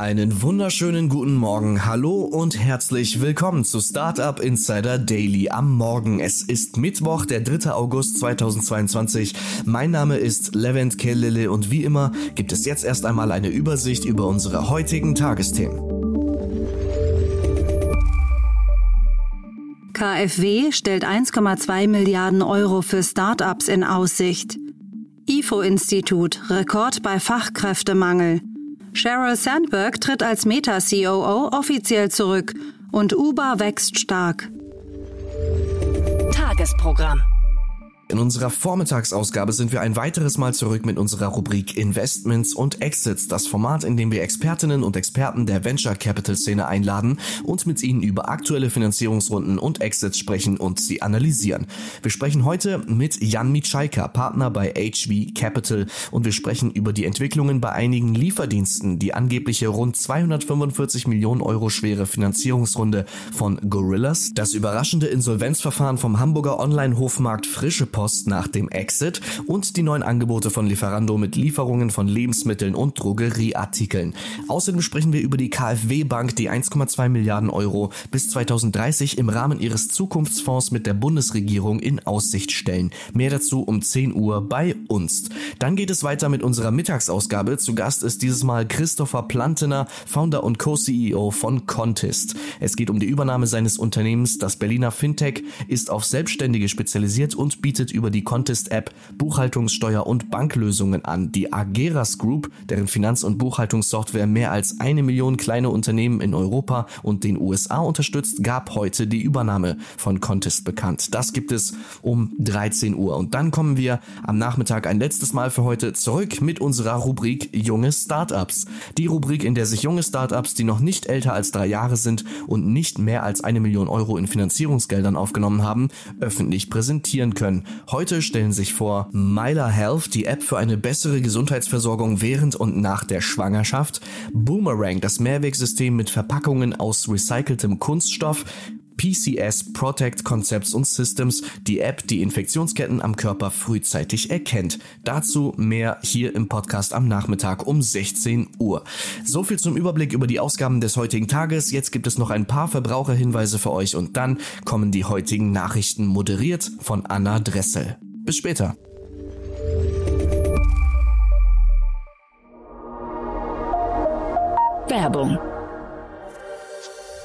Einen wunderschönen guten Morgen, hallo und herzlich willkommen zu Startup Insider Daily am Morgen. Es ist Mittwoch, der 3. August 2022. Mein Name ist Levent Kellele und wie immer gibt es jetzt erst einmal eine Übersicht über unsere heutigen Tagesthemen. KfW stellt 1,2 Milliarden Euro für Startups in Aussicht. IFO-Institut, Rekord bei Fachkräftemangel. Sheryl Sandberg tritt als Meta-COO offiziell zurück und Uber wächst stark. Tagesprogramm. In unserer Vormittagsausgabe sind wir ein weiteres Mal zurück mit unserer Rubrik Investments und Exits, das Format, in dem wir Expertinnen und Experten der Venture Capital Szene einladen und mit ihnen über aktuelle Finanzierungsrunden und Exits sprechen und sie analysieren. Wir sprechen heute mit Jan Mitschaika, Partner bei HV Capital. Und wir sprechen über die Entwicklungen bei einigen Lieferdiensten, die angebliche rund 245 Millionen Euro schwere Finanzierungsrunde von Gorillas, das überraschende Insolvenzverfahren vom Hamburger Online-Hofmarkt Frische Post nach dem Exit und die neuen Angebote von Lieferando mit Lieferungen von Lebensmitteln und Drogerieartikeln. Außerdem sprechen wir über die KfW Bank, die 1,2 Milliarden Euro bis 2030 im Rahmen ihres Zukunftsfonds mit der Bundesregierung in Aussicht stellen. Mehr dazu um 10 Uhr bei uns. Dann geht es weiter mit unserer Mittagsausgabe. Zu Gast ist dieses Mal Christopher Plantener, Founder und Co-CEO von Contest. Es geht um die Übernahme seines Unternehmens. Das Berliner Fintech ist auf Selbstständige spezialisiert und bietet bietet über die Contest-App Buchhaltungssteuer- und Banklösungen an. Die Ageras Group, deren Finanz- und Buchhaltungssoftware mehr als eine Million kleine Unternehmen in Europa und den USA unterstützt, gab heute die Übernahme von Contest bekannt. Das gibt es um 13 Uhr. Und dann kommen wir am Nachmittag ein letztes Mal für heute zurück mit unserer Rubrik Junge Startups. Die Rubrik, in der sich junge Startups, die noch nicht älter als drei Jahre sind und nicht mehr als eine Million Euro in Finanzierungsgeldern aufgenommen haben, öffentlich präsentieren können. Heute stellen sich vor Myla Health, die App für eine bessere Gesundheitsversorgung während und nach der Schwangerschaft, Boomerang, das Mehrwegsystem mit Verpackungen aus recyceltem Kunststoff, PCS Protect Concepts und Systems, die App, die Infektionsketten am Körper frühzeitig erkennt. Dazu mehr hier im Podcast am Nachmittag um 16 Uhr. So viel zum Überblick über die Ausgaben des heutigen Tages. Jetzt gibt es noch ein paar Verbraucherhinweise für euch und dann kommen die heutigen Nachrichten moderiert von Anna Dressel. Bis später. Werbung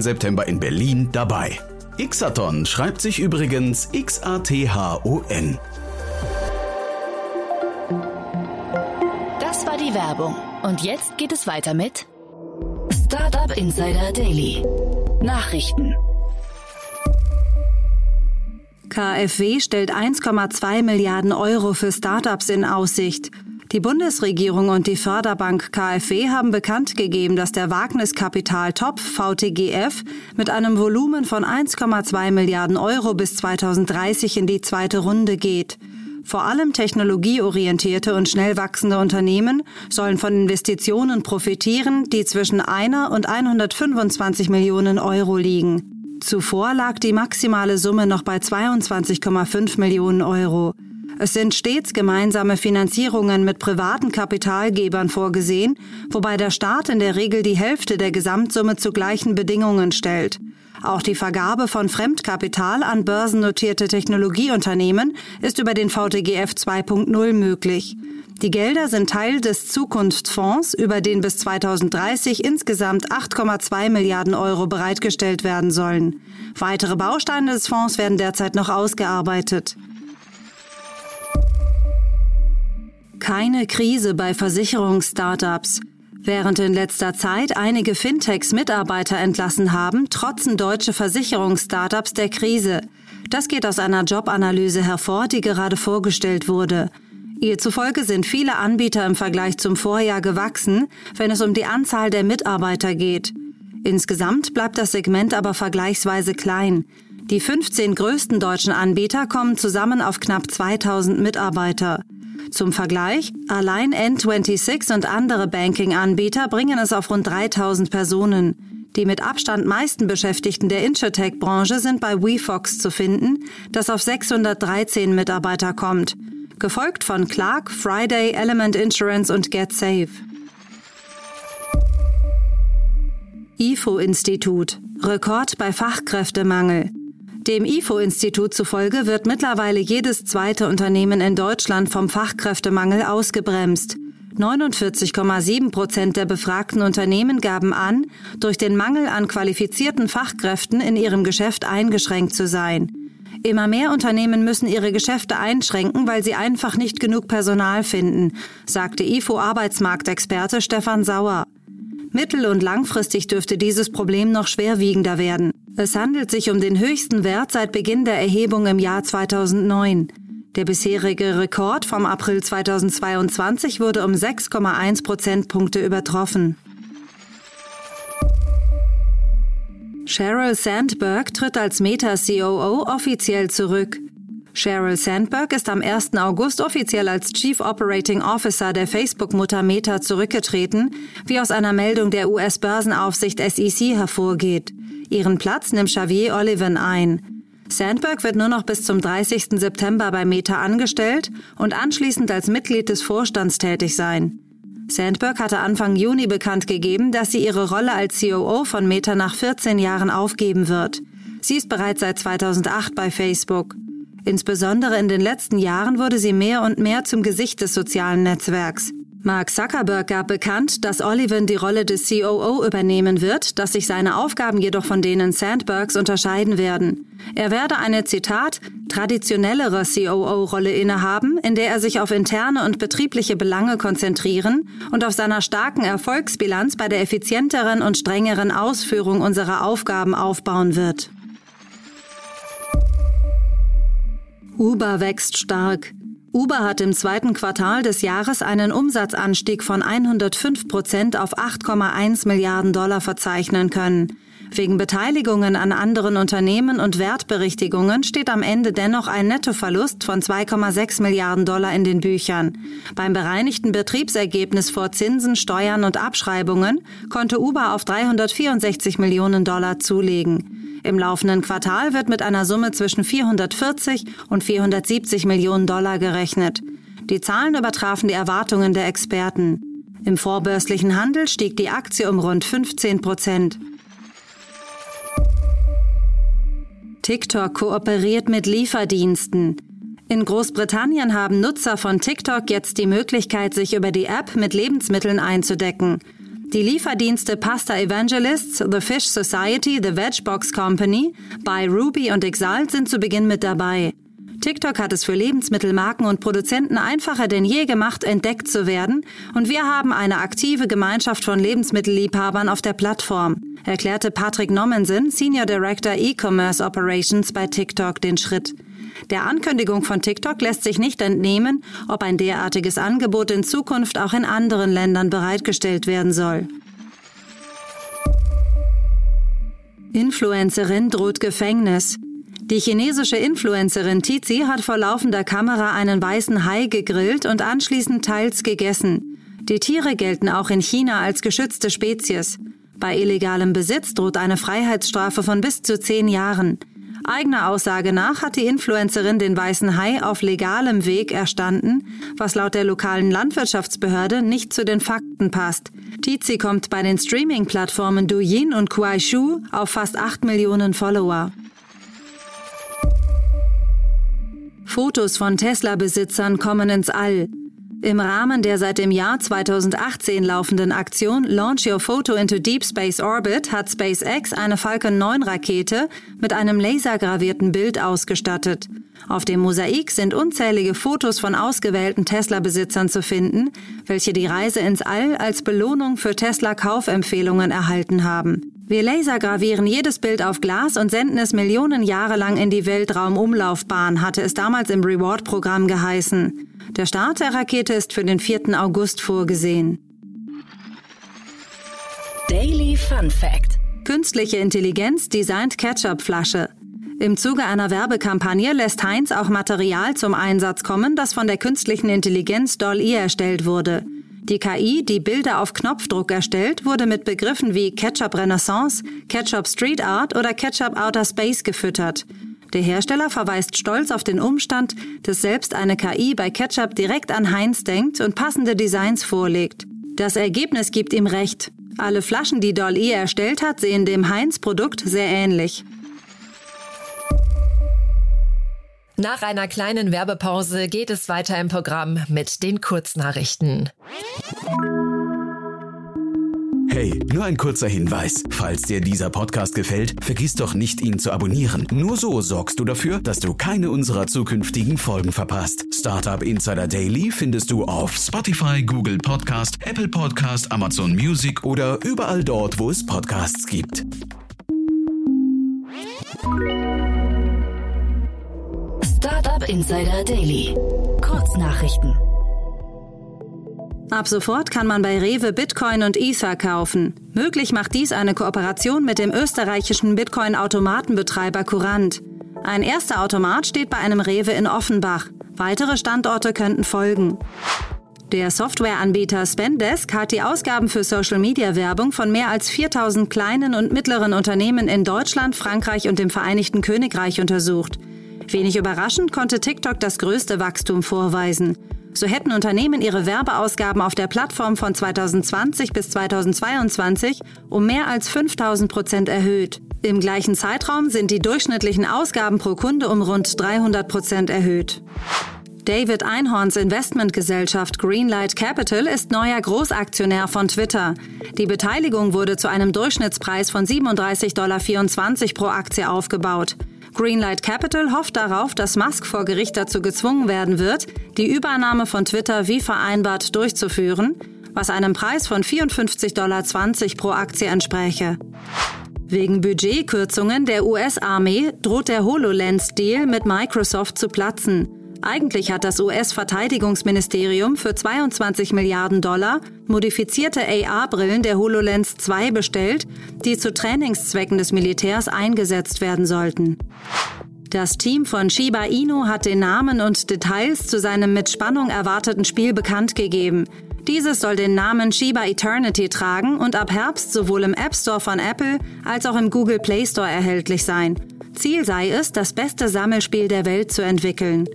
September in Berlin dabei. Xathon schreibt sich übrigens X-A-T-H-O-N. Das war die Werbung. Und jetzt geht es weiter mit Startup Insider Daily. Nachrichten. KfW stellt 1,2 Milliarden Euro für Startups in Aussicht. Die Bundesregierung und die Förderbank KfW haben bekannt gegeben, dass der Wagniskapital Top VTGF mit einem Volumen von 1,2 Milliarden Euro bis 2030 in die zweite Runde geht. Vor allem technologieorientierte und schnell wachsende Unternehmen sollen von Investitionen profitieren, die zwischen einer und 125 Millionen Euro liegen. Zuvor lag die maximale Summe noch bei 22,5 Millionen Euro. Es sind stets gemeinsame Finanzierungen mit privaten Kapitalgebern vorgesehen, wobei der Staat in der Regel die Hälfte der Gesamtsumme zu gleichen Bedingungen stellt. Auch die Vergabe von Fremdkapital an börsennotierte Technologieunternehmen ist über den VTGF 2.0 möglich. Die Gelder sind Teil des Zukunftsfonds, über den bis 2030 insgesamt 8,2 Milliarden Euro bereitgestellt werden sollen. Weitere Bausteine des Fonds werden derzeit noch ausgearbeitet. Keine Krise bei Versicherungsstartups. Während in letzter Zeit einige Fintechs Mitarbeiter entlassen haben, trotzen deutsche Versicherungsstartups der Krise. Das geht aus einer Jobanalyse hervor, die gerade vorgestellt wurde. Ihr zufolge sind viele Anbieter im Vergleich zum Vorjahr gewachsen, wenn es um die Anzahl der Mitarbeiter geht. Insgesamt bleibt das Segment aber vergleichsweise klein. Die 15 größten deutschen Anbieter kommen zusammen auf knapp 2000 Mitarbeiter. Zum Vergleich, allein N26 und andere Banking-Anbieter bringen es auf rund 3000 Personen. Die mit Abstand meisten Beschäftigten der Insurtech-Branche sind bei WeFox zu finden, das auf 613 Mitarbeiter kommt, gefolgt von Clark, Friday, Element Insurance und GetSafe. IFO-Institut. Rekord bei Fachkräftemangel. Dem IFO-Institut zufolge wird mittlerweile jedes zweite Unternehmen in Deutschland vom Fachkräftemangel ausgebremst. 49,7 Prozent der befragten Unternehmen gaben an, durch den Mangel an qualifizierten Fachkräften in ihrem Geschäft eingeschränkt zu sein. Immer mehr Unternehmen müssen ihre Geschäfte einschränken, weil sie einfach nicht genug Personal finden, sagte IFO-Arbeitsmarktexperte Stefan Sauer. Mittel- und langfristig dürfte dieses Problem noch schwerwiegender werden. Es handelt sich um den höchsten Wert seit Beginn der Erhebung im Jahr 2009. Der bisherige Rekord vom April 2022 wurde um 6,1 Prozentpunkte übertroffen. Sheryl Sandberg tritt als Meta-COO offiziell zurück. Sheryl Sandberg ist am 1. August offiziell als Chief Operating Officer der Facebook-Mutter Meta zurückgetreten, wie aus einer Meldung der US-Börsenaufsicht SEC hervorgeht. Ihren Platz nimmt Xavier Oliven ein. Sandberg wird nur noch bis zum 30. September bei Meta angestellt und anschließend als Mitglied des Vorstands tätig sein. Sandberg hatte Anfang Juni bekannt gegeben, dass sie ihre Rolle als COO von Meta nach 14 Jahren aufgeben wird. Sie ist bereits seit 2008 bei Facebook. Insbesondere in den letzten Jahren wurde sie mehr und mehr zum Gesicht des sozialen Netzwerks. Mark Zuckerberg gab bekannt, dass Oliven die Rolle des COO übernehmen wird, dass sich seine Aufgaben jedoch von denen Sandbergs unterscheiden werden. Er werde eine, Zitat, traditionellere COO-Rolle innehaben, in der er sich auf interne und betriebliche Belange konzentrieren und auf seiner starken Erfolgsbilanz bei der effizienteren und strengeren Ausführung unserer Aufgaben aufbauen wird. Uber wächst stark. Uber hat im zweiten Quartal des Jahres einen Umsatzanstieg von 105 Prozent auf 8,1 Milliarden Dollar verzeichnen können. Wegen Beteiligungen an anderen Unternehmen und Wertberichtigungen steht am Ende dennoch ein Nettoverlust von 2,6 Milliarden Dollar in den Büchern. Beim bereinigten Betriebsergebnis vor Zinsen, Steuern und Abschreibungen konnte Uber auf 364 Millionen Dollar zulegen. Im laufenden Quartal wird mit einer Summe zwischen 440 und 470 Millionen Dollar gerechnet. Die Zahlen übertrafen die Erwartungen der Experten. Im vorbörslichen Handel stieg die Aktie um rund 15 Prozent. TikTok kooperiert mit Lieferdiensten. In Großbritannien haben Nutzer von TikTok jetzt die Möglichkeit, sich über die App mit Lebensmitteln einzudecken. Die Lieferdienste Pasta Evangelists, The Fish Society, The Vegbox Company, bei Ruby und Exalt sind zu Beginn mit dabei. TikTok hat es für Lebensmittelmarken und Produzenten einfacher denn je gemacht, entdeckt zu werden, und wir haben eine aktive Gemeinschaft von Lebensmittelliebhabern auf der Plattform, erklärte Patrick Nommensen, Senior Director E-Commerce Operations bei TikTok, den Schritt. Der Ankündigung von TikTok lässt sich nicht entnehmen, ob ein derartiges Angebot in Zukunft auch in anderen Ländern bereitgestellt werden soll. Influencerin droht Gefängnis. Die chinesische Influencerin Tizi hat vor laufender Kamera einen weißen Hai gegrillt und anschließend teils gegessen. Die Tiere gelten auch in China als geschützte Spezies. Bei illegalem Besitz droht eine Freiheitsstrafe von bis zu zehn Jahren. Eigener Aussage nach hat die Influencerin den weißen Hai auf legalem Weg erstanden, was laut der lokalen Landwirtschaftsbehörde nicht zu den Fakten passt. Tizi kommt bei den Streaming-Plattformen Douyin und Kuaishu auf fast 8 Millionen Follower. Fotos von Tesla-Besitzern kommen ins All. Im Rahmen der seit dem Jahr 2018 laufenden Aktion Launch Your Photo into Deep Space Orbit hat SpaceX eine Falcon 9 Rakete mit einem lasergravierten Bild ausgestattet. Auf dem Mosaik sind unzählige Fotos von ausgewählten Tesla-Besitzern zu finden, welche die Reise ins All als Belohnung für Tesla-Kaufempfehlungen erhalten haben. Wir lasergravieren jedes Bild auf Glas und senden es Millionen Jahre lang in die Weltraumumlaufbahn, hatte es damals im Reward-Programm geheißen. Der Start der Rakete ist für den 4. August vorgesehen. Daily Fun Fact: Künstliche Intelligenz designt Ketchup-Flasche. Im Zuge einer Werbekampagne lässt Heinz auch Material zum Einsatz kommen, das von der künstlichen Intelligenz Doll-E erstellt wurde. Die KI, die Bilder auf Knopfdruck erstellt, wurde mit Begriffen wie Ketchup Renaissance, Ketchup Street Art oder Ketchup Outer Space gefüttert. Der Hersteller verweist stolz auf den Umstand, dass selbst eine KI bei Ketchup direkt an Heinz denkt und passende Designs vorlegt. Das Ergebnis gibt ihm recht. Alle Flaschen, die Dolly erstellt hat, sehen dem Heinz-Produkt sehr ähnlich. Nach einer kleinen Werbepause geht es weiter im Programm mit den Kurznachrichten. Hey, nur ein kurzer Hinweis. Falls dir dieser Podcast gefällt, vergiss doch nicht, ihn zu abonnieren. Nur so sorgst du dafür, dass du keine unserer zukünftigen Folgen verpasst. Startup Insider Daily findest du auf Spotify, Google Podcast, Apple Podcast, Amazon Music oder überall dort, wo es Podcasts gibt. Startup Insider Daily. Kurznachrichten. Ab sofort kann man bei Rewe Bitcoin und Ether kaufen. Möglich macht dies eine Kooperation mit dem österreichischen Bitcoin-Automatenbetreiber Courant. Ein erster Automat steht bei einem Rewe in Offenbach. Weitere Standorte könnten folgen. Der Softwareanbieter Spendesk hat die Ausgaben für Social-Media-Werbung von mehr als 4000 kleinen und mittleren Unternehmen in Deutschland, Frankreich und dem Vereinigten Königreich untersucht. Wenig überraschend konnte TikTok das größte Wachstum vorweisen. So hätten Unternehmen ihre Werbeausgaben auf der Plattform von 2020 bis 2022 um mehr als 5000 Prozent erhöht. Im gleichen Zeitraum sind die durchschnittlichen Ausgaben pro Kunde um rund 300 Prozent erhöht. David Einhorns Investmentgesellschaft Greenlight Capital ist neuer Großaktionär von Twitter. Die Beteiligung wurde zu einem Durchschnittspreis von 37,24 Dollar pro Aktie aufgebaut. Greenlight Capital hofft darauf, dass Musk vor Gericht dazu gezwungen werden wird, die Übernahme von Twitter wie vereinbart durchzuführen, was einem Preis von 54,20 Dollar pro Aktie entspräche. Wegen Budgetkürzungen der US-Armee droht der HoloLens-Deal mit Microsoft zu platzen. Eigentlich hat das US-Verteidigungsministerium für 22 Milliarden Dollar modifizierte AR-Brillen der HoloLens 2 bestellt, die zu Trainingszwecken des Militärs eingesetzt werden sollten. Das Team von Shiba Inu hat den Namen und Details zu seinem mit Spannung erwarteten Spiel bekannt gegeben. Dieses soll den Namen Shiba Eternity tragen und ab Herbst sowohl im App Store von Apple als auch im Google Play Store erhältlich sein. Ziel sei es, das beste Sammelspiel der Welt zu entwickeln.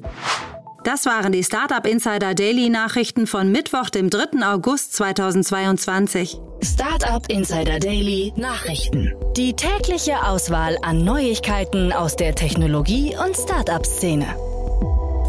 Das waren die Startup Insider Daily Nachrichten von Mittwoch, dem 3. August 2022. Startup Insider Daily Nachrichten. Die tägliche Auswahl an Neuigkeiten aus der Technologie- und Startup-Szene.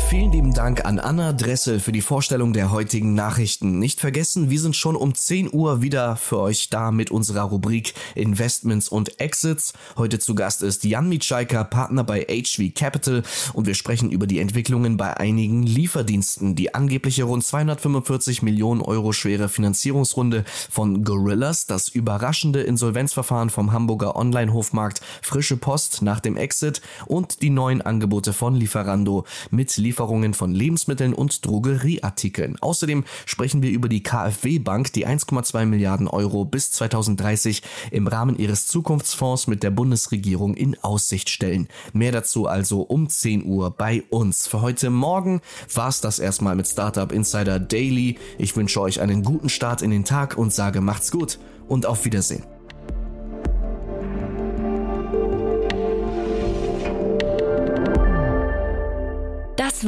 Vielen lieben Dank an Anna Dressel für die Vorstellung der heutigen Nachrichten. Nicht vergessen, wir sind schon um 10 Uhr wieder für euch da mit unserer Rubrik Investments und Exits. Heute zu Gast ist Jan Mitschaiker, Partner bei HV Capital und wir sprechen über die Entwicklungen bei einigen Lieferdiensten. Die angebliche rund 245 Millionen Euro schwere Finanzierungsrunde von Gorillas, das überraschende Insolvenzverfahren vom Hamburger Online-Hofmarkt Frische Post nach dem Exit und die neuen Angebote von Lieferando mit Lieferando Lieferungen von Lebensmitteln und Drogerieartikeln. Außerdem sprechen wir über die KfW Bank, die 1,2 Milliarden Euro bis 2030 im Rahmen ihres Zukunftsfonds mit der Bundesregierung in Aussicht stellen. Mehr dazu also um 10 Uhr bei uns. Für heute Morgen war es das erstmal mit Startup Insider Daily. Ich wünsche euch einen guten Start in den Tag und sage macht's gut und auf Wiedersehen.